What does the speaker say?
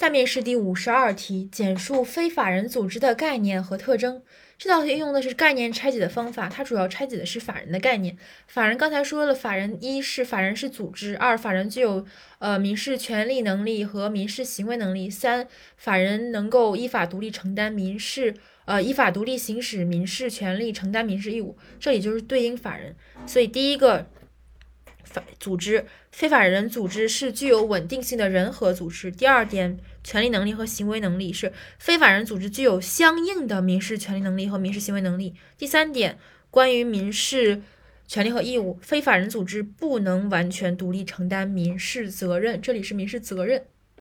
下面是第五十二题，简述非法人组织的概念和特征。这道题用的是概念拆解的方法，它主要拆解的是法人的概念。法人刚才说了，法人一是法人是组织，二法人具有呃民事权利能力和民事行为能力，三法人能够依法独立承担民事呃依法独立行使民事权利，承担民事义务。这里就是对应法人，所以第一个。法组织非法人组织是具有稳定性的人和组织。第二点，权利能力和行为能力是非法人组织具有相应的民事权利能力和民事行为能力。第三点，关于民事权利和义务，非法人组织不能完全独立承担民事责任。这里是民事责任。